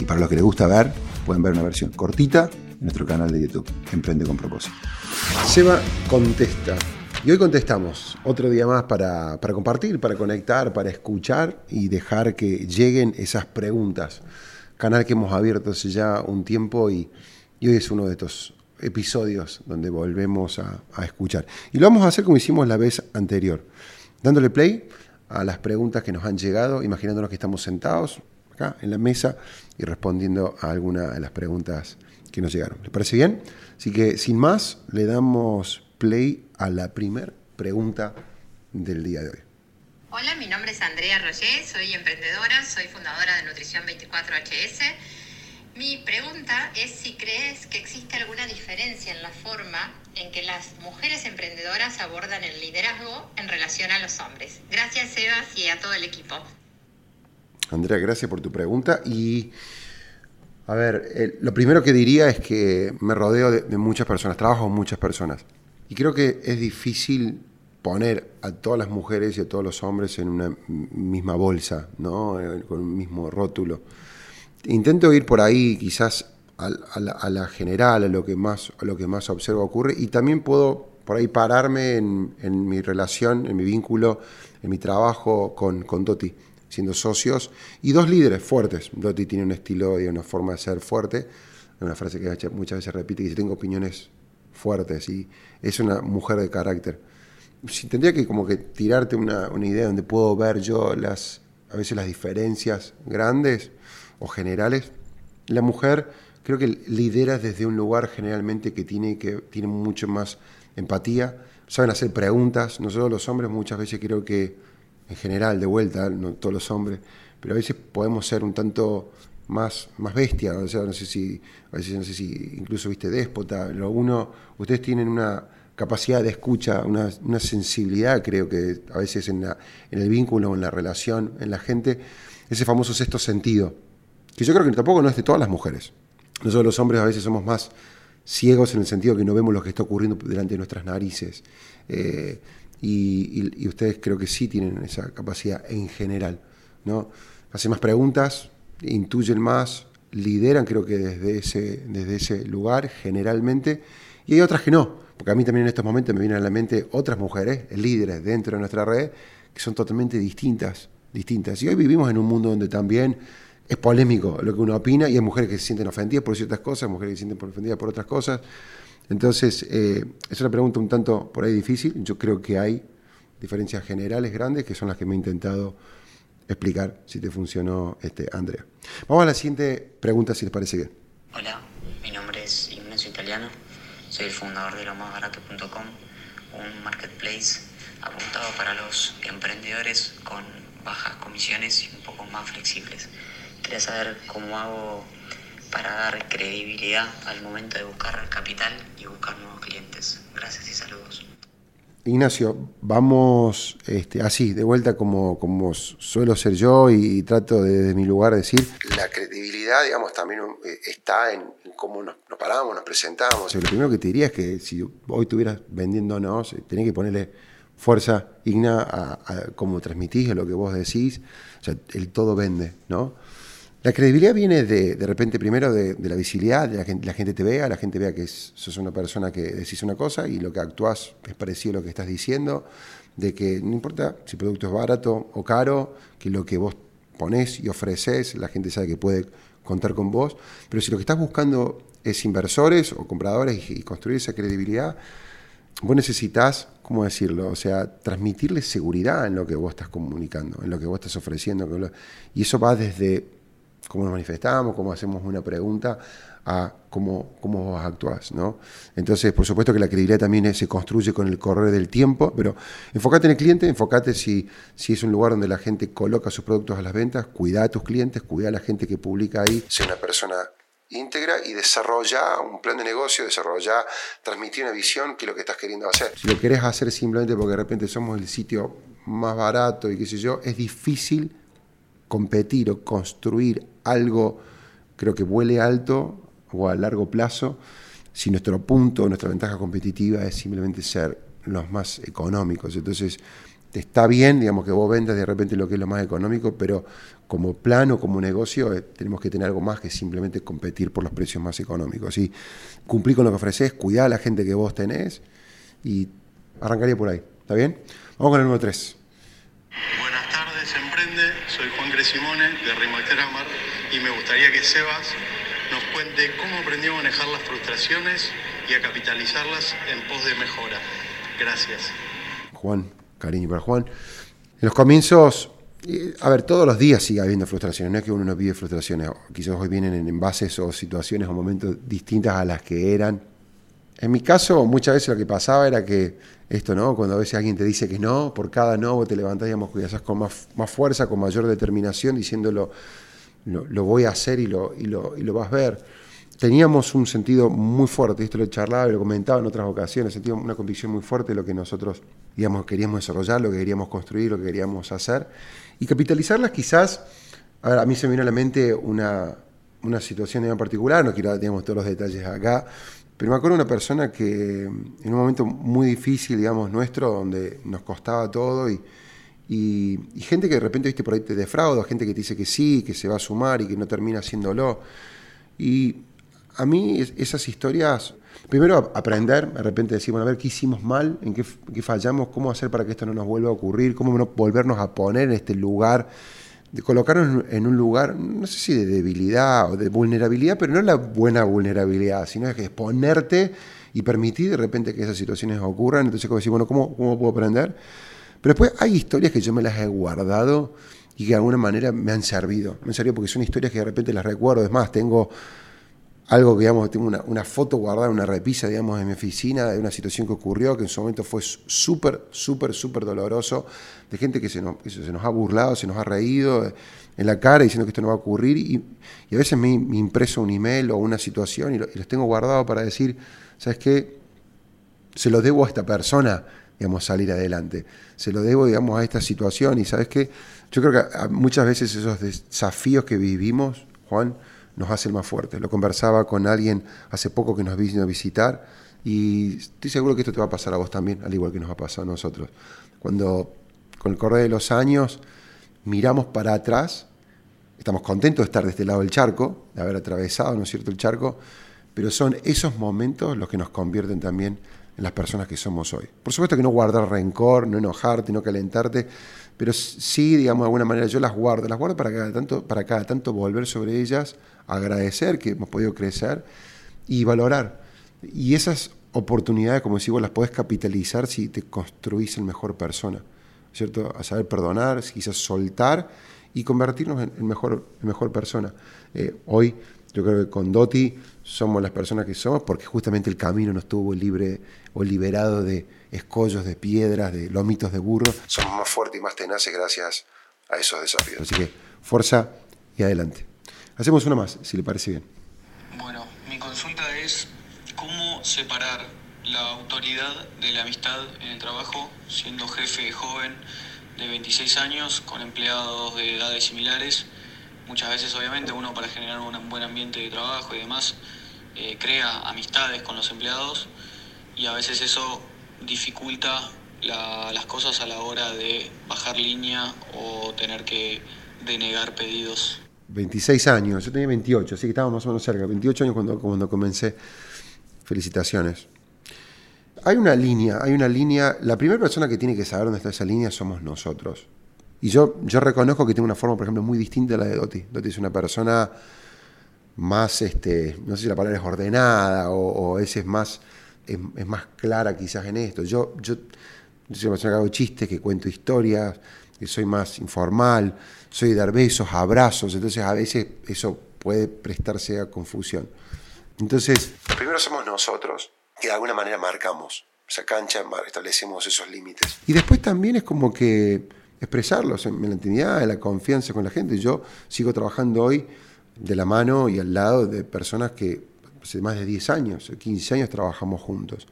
Y para los que les gusta ver, pueden ver una versión cortita en nuestro canal de YouTube, Emprende con Propósito. Seba contesta. Y hoy contestamos otro día más para, para, compartir, para conectar, para escuchar y dejar que lleguen esas preguntas. Canal que hemos abierto hace ya un tiempo y, hoy es uno de estos episodios donde volvemos a, a, escuchar. Y lo vamos a hacer como hicimos la vez anterior, dándole play a las preguntas que nos han llegado, imaginándonos que estamos sentados acá en la mesa y respondiendo a alguna de las preguntas que nos llegaron. ¿Les parece bien? Así que sin más, le damos play a la primera pregunta del día de hoy. Hola, mi nombre es Andrea Roger, soy emprendedora, soy fundadora de Nutrición 24HS. Mi pregunta es si crees que existe alguna diferencia en la forma en que las mujeres emprendedoras abordan el liderazgo en relación a los hombres. Gracias, Sebas, y a todo el equipo. Andrea, gracias por tu pregunta. Y, a ver, lo primero que diría es que me rodeo de, muchas personas, trabajo con muchas personas. Y creo que es difícil poner a todas las mujeres y a todos los hombres en una misma bolsa, ¿no? Eh, con un mismo rótulo. Intento ir por ahí quizás a, la, general, a lo, que más, a lo que más observo ocurre, y también puedo por ahí pararme en, mi relación, en mi vínculo, en mi trabajo con, con Doti siendo socios, y dos líderes fuertes. Dotti tiene un estilo y una forma de ser fuerte, una frase que muchas veces repite, que dice, tengo opiniones fuertes, y es una mujer de carácter. Si tendría que como que tirarte una, una idea donde puedo ver yo las, a veces las diferencias grandes o generales, la mujer creo que lidera desde un lugar generalmente que tiene, que tiene mucho más empatía, saben hacer preguntas, nosotros los hombres muchas veces creo que en general, de vuelta, no todos los hombres, pero a veces podemos ser un tanto más, más bestia, o sea, no sé si, a veces no sé si incluso viste déspota, lo uno, ustedes tienen una capacidad de escucha, una, una sensibilidad, creo que a veces en, la, en el vínculo, en la relación, en la gente, ese famoso sexto sentido, que yo creo que tampoco no es de todas las mujeres. Nosotros los hombres a veces somos más ciegos en el sentido que no vemos lo que está ocurriendo delante de nuestras narices. Eh, y, y, y, ustedes creo que sí tienen esa capacidad en general. ¿no? Hacen más preguntas, intuyen más, lideran creo que desde ese, desde ese lugar generalmente, y hay otras que no, porque a mí también en estos momentos me vienen a la mente otras mujeres, líderes dentro de nuestra red, que son totalmente distintas, distintas. Y hoy vivimos en un mundo donde también es polémico lo que uno opina y hay mujeres que se sienten ofendidas por ciertas cosas, mujeres que se sienten ofendidas por otras cosas. Entonces, eh, es una pregunta un tanto por ahí difícil. Yo creo que hay diferencias generales grandes que son las que me he intentado explicar si te funcionó, este, Andrea. Vamos a la siguiente pregunta, si les parece bien. Hola, mi nombre es Ignacio Italiano, soy el fundador de lomasbarato.com, un marketplace apuntado para los emprendedores con bajas comisiones y un poco más flexibles. Quería saber cómo hago para dar credibilidad al momento de buscar capital y buscar nuevos clientes. Gracias y saludos. Ignacio, vamos este, así, de vuelta como, como suelo ser yo y, y trato de, desde mi lugar decir, la credibilidad, digamos, también eh, está en, en cómo nos, nos, paramos, nos presentamos. O sea, lo primero que te diría es que si hoy estuvieras vendiéndonos, eh, tenés que ponerle fuerza, Igna, a, a cómo transmitís, a lo que vos decís. O sea, el todo vende, ¿no? La credibilidad viene de, de repente primero de, la visibilidad, de la gente, la gente te vea, la gente vea que es, sos una persona que decís una cosa y lo que actúas es parecido a lo que estás diciendo, de que no importa si el producto es barato o caro, que lo que vos ponés y ofreces, la gente sabe que puede contar con vos. Pero si lo que estás buscando es inversores o compradores y, construir esa credibilidad, vos necesitas, ¿cómo decirlo? O sea, transmitirles seguridad en lo que vos estás comunicando, en lo que vos estás ofreciendo. Y eso va desde cómo nos manifestamos, cómo hacemos una pregunta, a cómo, cómo vos actuás, ¿no? Entonces, por supuesto que la credibilidad también se construye con el correr del tiempo, pero enfócate en el cliente, enfócate si, si es un lugar donde la gente coloca sus productos a las ventas, cuida a tus clientes, cuida a la gente que publica ahí, sea una persona íntegra y desarrolla un plan de negocio, desarrolla, transmitir una visión que es lo que estás queriendo hacer. Si lo querés hacer simplemente porque de repente somos el sitio más barato y qué sé yo, es difícil competir o construir algo, creo que vuele alto o a largo plazo, si nuestro punto, nuestra ventaja competitiva es simplemente ser los más económicos. Entonces, está bien, digamos, que vos vendas de repente lo que es lo más económico, pero como plano, como negocio, eh, tenemos que tener algo más que simplemente competir por los precios más económicos. Y cumplir con lo que ofreces, cuidar a la gente que vos tenés y arrancaría por ahí. ¿Está bien? Vamos con el número 3. Buenas. Soy Juan Cresimone de Rimateramar y me gustaría que Sebas nos cuente cómo aprendió a manejar las frustraciones y a capitalizarlas en pos de mejora. Gracias. Juan, cariño para Juan. En los comienzos, a ver, todos los días sigue habiendo frustraciones, no es que uno no pide frustraciones, quizás hoy vienen en envases o situaciones o momentos distintas a las que eran. En mi caso, muchas veces lo que pasaba era que esto, ¿no? Cuando a veces alguien te dice que no, por cada no vos te levantás, digamos, con más, fuerza, con mayor determinación, diciéndolo lo, voy a hacer y lo, y lo, y lo vas a ver. Teníamos un sentido muy fuerte, esto lo charlaba y lo comentaba en otras ocasiones, sentíamos una convicción muy fuerte de lo que nosotros digamos, queríamos desarrollar, lo que queríamos construir, lo que queríamos hacer. Y capitalizarlas quizás, a, mí se me vino a la mente una, una situación en particular, no quiero digamos, todos los detalles acá, pero me acuerdo una persona que en un momento muy difícil, digamos, nuestro, donde nos costaba todo y, y, gente que de repente, viste, por ahí te defrauda, gente que te dice que sí, que se va a sumar y que no termina haciéndolo. Y a mí esas historias, primero aprender, de repente decir, bueno, a ver qué hicimos mal, en qué, fallamos, cómo hacer para que esto no nos vuelva a ocurrir, cómo no volvernos a poner en este lugar, de colocarnos en un lugar, no sé si de debilidad o de vulnerabilidad, pero no la buena vulnerabilidad, sino que exponerte y permitir de repente que esas situaciones ocurran. Entonces, como decir, bueno, ¿cómo, cómo puedo aprender? Pero después hay historias que yo me las he guardado y que de alguna manera me han servido. Me han servido porque son historias que de repente las recuerdo. Es más, tengo algo que, digamos, tengo una, foto guardada una repisa, digamos, en mi oficina de una situación que ocurrió que en su momento fue súper, súper, súper doloroso, de gente que se, nos, ha burlado, se nos ha reído en la cara diciendo que esto no va a ocurrir y, a veces me, impreso un email o una situación y, y los tengo guardados para decir, ¿sabes qué? Se lo debo a esta persona digamos, salir adelante. Se lo debo, digamos, a esta situación y sabes qué, yo creo que muchas veces esos desafíos que vivimos, Juan, nos hacen más fuertes. Lo conversaba con alguien hace poco que nos vino a visitar y estoy seguro que esto te va a pasar a vos también, al igual que nos ha pasado a nosotros. Cuando con el correr de los años miramos para atrás, estamos contentos de estar de este lado del charco, de haber atravesado, ¿no es cierto?, el charco, pero son esos momentos los que nos convierten también las personas que somos hoy. Por supuesto que no guardar rencor, no enojarte, no calentarte, pero sí, digamos, de alguna manera yo las guardo, las guardo para cada tanto, para cada tanto volver sobre ellas, agradecer que hemos podido crecer y valorar. Y esas oportunidades, como decís vos, las podés capitalizar si te construís en mejor persona, ¿cierto? A saber perdonar, quizás soltar y convertirnos en, mejor, mejor persona. Eh, hoy yo creo que con Doti somos las personas que somos porque justamente el camino nos tuvo libre o liberado de escollos, de piedras, de lomitos de burro. Somos más fuertes y más tenaces gracias a esos desafíos. Así que fuerza y adelante. Hacemos una más, si le parece bien. Bueno, mi consulta es cómo separar la autoridad de la amistad en el trabajo, siendo jefe joven de 26 años, con empleados de edades similares Muchas veces, obviamente, uno para generar un buen ambiente de trabajo y demás, eh, crea amistades con los empleados y a veces eso dificulta las cosas a la hora de bajar línea o tener que denegar pedidos. 26 años, yo tenía 28, así que estábamos más o menos cerca, 28 años cuando, cuando comencé. Felicitaciones. Hay una línea, hay una línea, la primera persona que tiene que saber dónde está esa línea somos nosotros. Y yo, yo reconozco que tengo una forma, por ejemplo, muy distinta a la de Doti. Doti es una persona más, este, no sé si la palabra es ordenada o, a veces más, es, más clara quizás en esto. Yo, yo, soy una persona que hago chistes, que cuento historias, que soy más informal, soy de dar besos, abrazos, entonces a veces eso puede prestarse a confusión. Entonces, primero somos nosotros, que de alguna manera marcamos esa cancha, establecemos esos límites. Y después también es como que expresarlos en la intimidad, en la confianza con la gente. Yo sigo trabajando hoy de la mano y al lado de personas que hace más de 10 años, 15 años trabajamos juntos.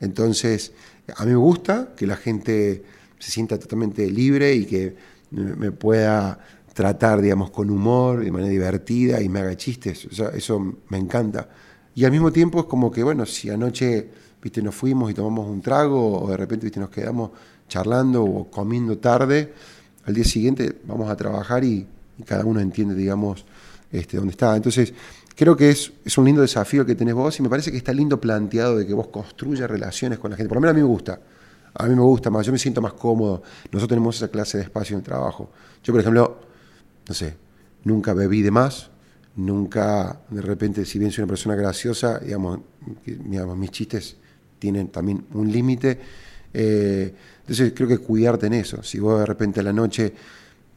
Entonces, a mí me gusta que la gente se sienta totalmente libre y que me pueda tratar, digamos, con humor, de manera divertida y me haga chistes. eso me encanta. Y al mismo tiempo es como que, bueno, si anoche, viste, nos fuimos y tomamos un trago o de repente, viste, nos quedamos charlando o comiendo tarde, al día siguiente vamos a trabajar y, cada uno entiende, digamos, este, dónde está. Entonces, creo que es, es un lindo desafío que tenés vos y me parece que está lindo planteado de que vos construyas relaciones con la gente. Por lo menos a mí me gusta. A mí me gusta más, yo me siento más cómodo. Nosotros tenemos esa clase de espacio en el trabajo. Yo, por ejemplo, no sé, nunca bebí de más, nunca, de repente, si bien soy una persona graciosa, digamos, mis chistes tienen también un límite. Eh, entonces creo que cuidarte en eso. Si vos de repente a la noche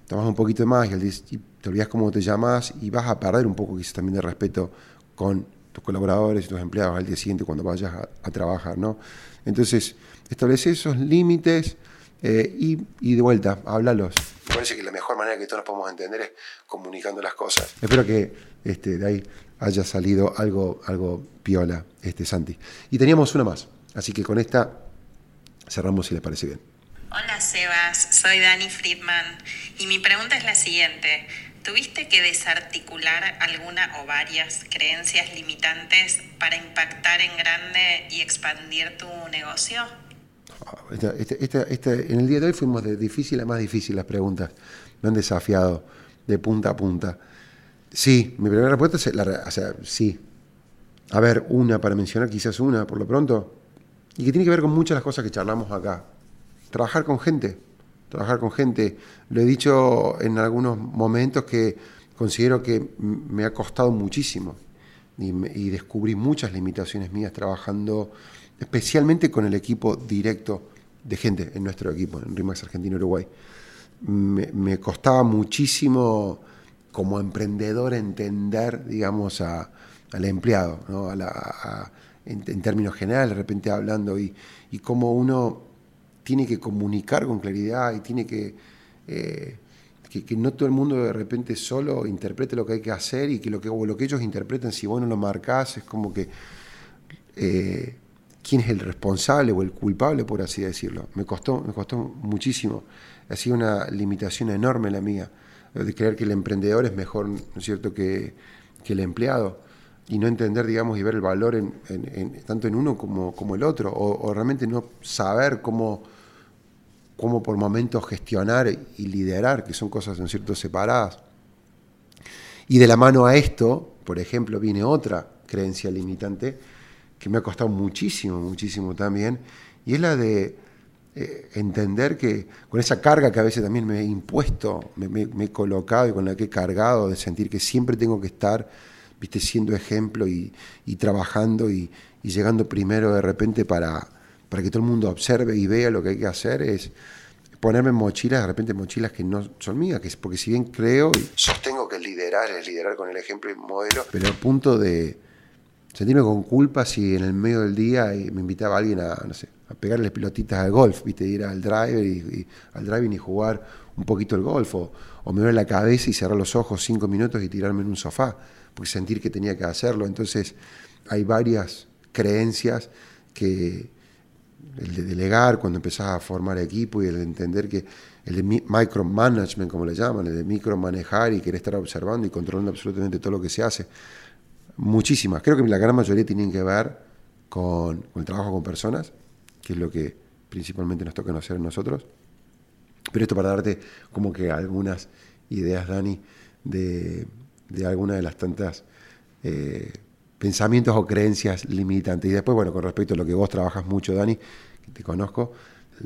tomas un poquito más y, te olvidas cómo te llamas y vas a perder un poco quizás también de respeto con tus colaboradores y tus empleados al día siguiente cuando vayas a, trabajar, ¿no? Entonces, establece esos límites eh, y, y de vuelta, háblalos. Me parece que la mejor manera que todos nos podemos entender es comunicando las cosas. Espero que este, de ahí haya salido algo, algo piola, este, Santi. Y teníamos una más, así que con esta cerramos si les parece bien. Hola Sebas, soy Dani Friedman y mi pregunta es la siguiente. ¿Tuviste que desarticular alguna o varias creencias limitantes para impactar en grande y expandir tu negocio? en el día de hoy fuimos de difícil a más difícil las preguntas. Me han desafiado de punta a punta. Sí, mi primera respuesta es, la, o sea, sí. A ver, una para mencionar, quizás una por lo pronto, y que tiene que ver con muchas de las cosas que charlamos acá. Trabajar con gente, trabajar con gente. Lo he dicho en algunos momentos que considero que me ha costado muchísimo y, descubrí muchas limitaciones mías trabajando especialmente con el equipo directo de gente en nuestro equipo, en RIMAX Argentina Uruguay. Me, costaba muchísimo como emprendedor entender, digamos, al empleado, en, términos generales, de repente hablando, y, y cómo uno tiene que comunicar con claridad y tiene que, eh, que, no todo el mundo de repente solo interprete lo que hay que hacer y que lo que, lo que ellos interpreten, si vos no lo marcás, es como que... Eh, quién es el responsable o el culpable, por así decirlo. Me costó, me costó muchísimo. Ha sido una limitación enorme la mía, de creer que el emprendedor es mejor, ¿no es cierto?, que, el empleado. Y no entender, digamos, y ver el valor en, tanto en uno como, como el otro. O, realmente no saber cómo, cómo por momentos gestionar y liderar, que son cosas, ¿no es cierto?, separadas. Y de la mano a esto, por ejemplo, viene otra creencia limitante, que me ha costado muchísimo, muchísimo también, y es la de eh, entender que con esa carga que a veces también me he impuesto, me, he colocado y con la que he cargado, de sentir que siempre tengo que estar, viste, siendo ejemplo y, trabajando y, llegando primero de repente para, para que todo el mundo observe y vea lo que hay que hacer, es ponerme mochilas, de repente mochilas que no son mías, que es porque si bien creo y sostengo que liderar es liderar con el ejemplo y modelo, pero al punto de sentirme con culpa si en el medio del día me invitaba alguien a, no sé, a pegarle pelotitas al golf, ¿viste? ir al driver y, al driving y jugar un poquito el golf, o, me duele la cabeza y cerrar los ojos cinco minutos y tirarme en un sofá, porque sentir que tenía que hacerlo. Entonces, hay varias creencias que el de delegar cuando empezás a formar equipo y el de entender que el de micromanagement, como le llaman, el de micromanejar y querer estar observando y controlando absolutamente todo lo que se hace Muchísimas. Creo que la gran mayoría tienen que ver con, el trabajo con personas, que es lo que principalmente nos toca hacer nosotros. Pero esto para darte como que algunas ideas, Dani, de, de algunas de las tantas eh, pensamientos o creencias limitantes. Y después, bueno, con respecto a lo que vos trabajas mucho, Dani, que te conozco,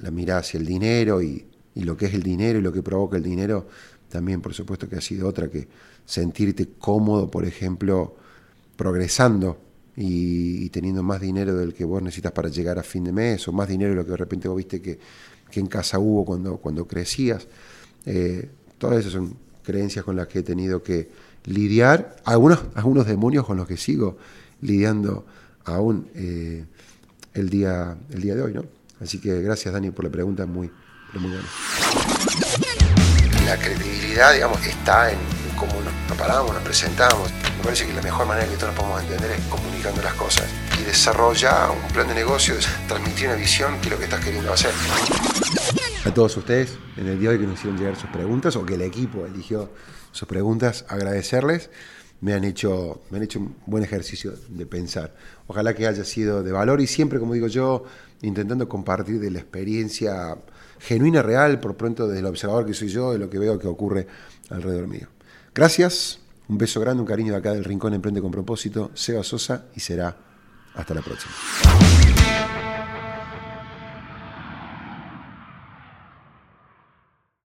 la mirada hacia el dinero y, y lo que es el dinero y lo que provoca el dinero, también por supuesto que ha sido otra que sentirte cómodo, por ejemplo, progresando y, teniendo más dinero del que vos necesitas para llegar a fin de mes, o más dinero de lo que de repente vos viste que, en casa hubo cuando, cuando crecías. Eh, todas esas son creencias con las que he tenido que lidiar, algunos, algunos demonios con los que sigo lidiando aún eh, el, día, el día de hoy. ¿no? Así que gracias Dani por la pregunta, muy, muy buena. La credibilidad, digamos, está en cómo nos, paramos, nos presentamos. Me parece que la mejor manera que todos podemos entender es comunicando las cosas y desarrollar un plan de negocios, transmitir una visión que es lo que estás queriendo hacer. A todos ustedes, en el día de hoy que nos hicieron llegar sus preguntas o que el equipo eligió sus preguntas, agradecerles me han hecho, me han hecho un buen ejercicio de pensar. Ojalá que haya sido de valor y siempre, como digo yo, intentando compartir de la experiencia genuina, real, por pronto desde el observador que soy yo, de lo que veo que ocurre alrededor mío. Gracias, un beso grande, un cariño de acá del Rincón Emprende con propósito, Seba Sosa y será hasta la próxima.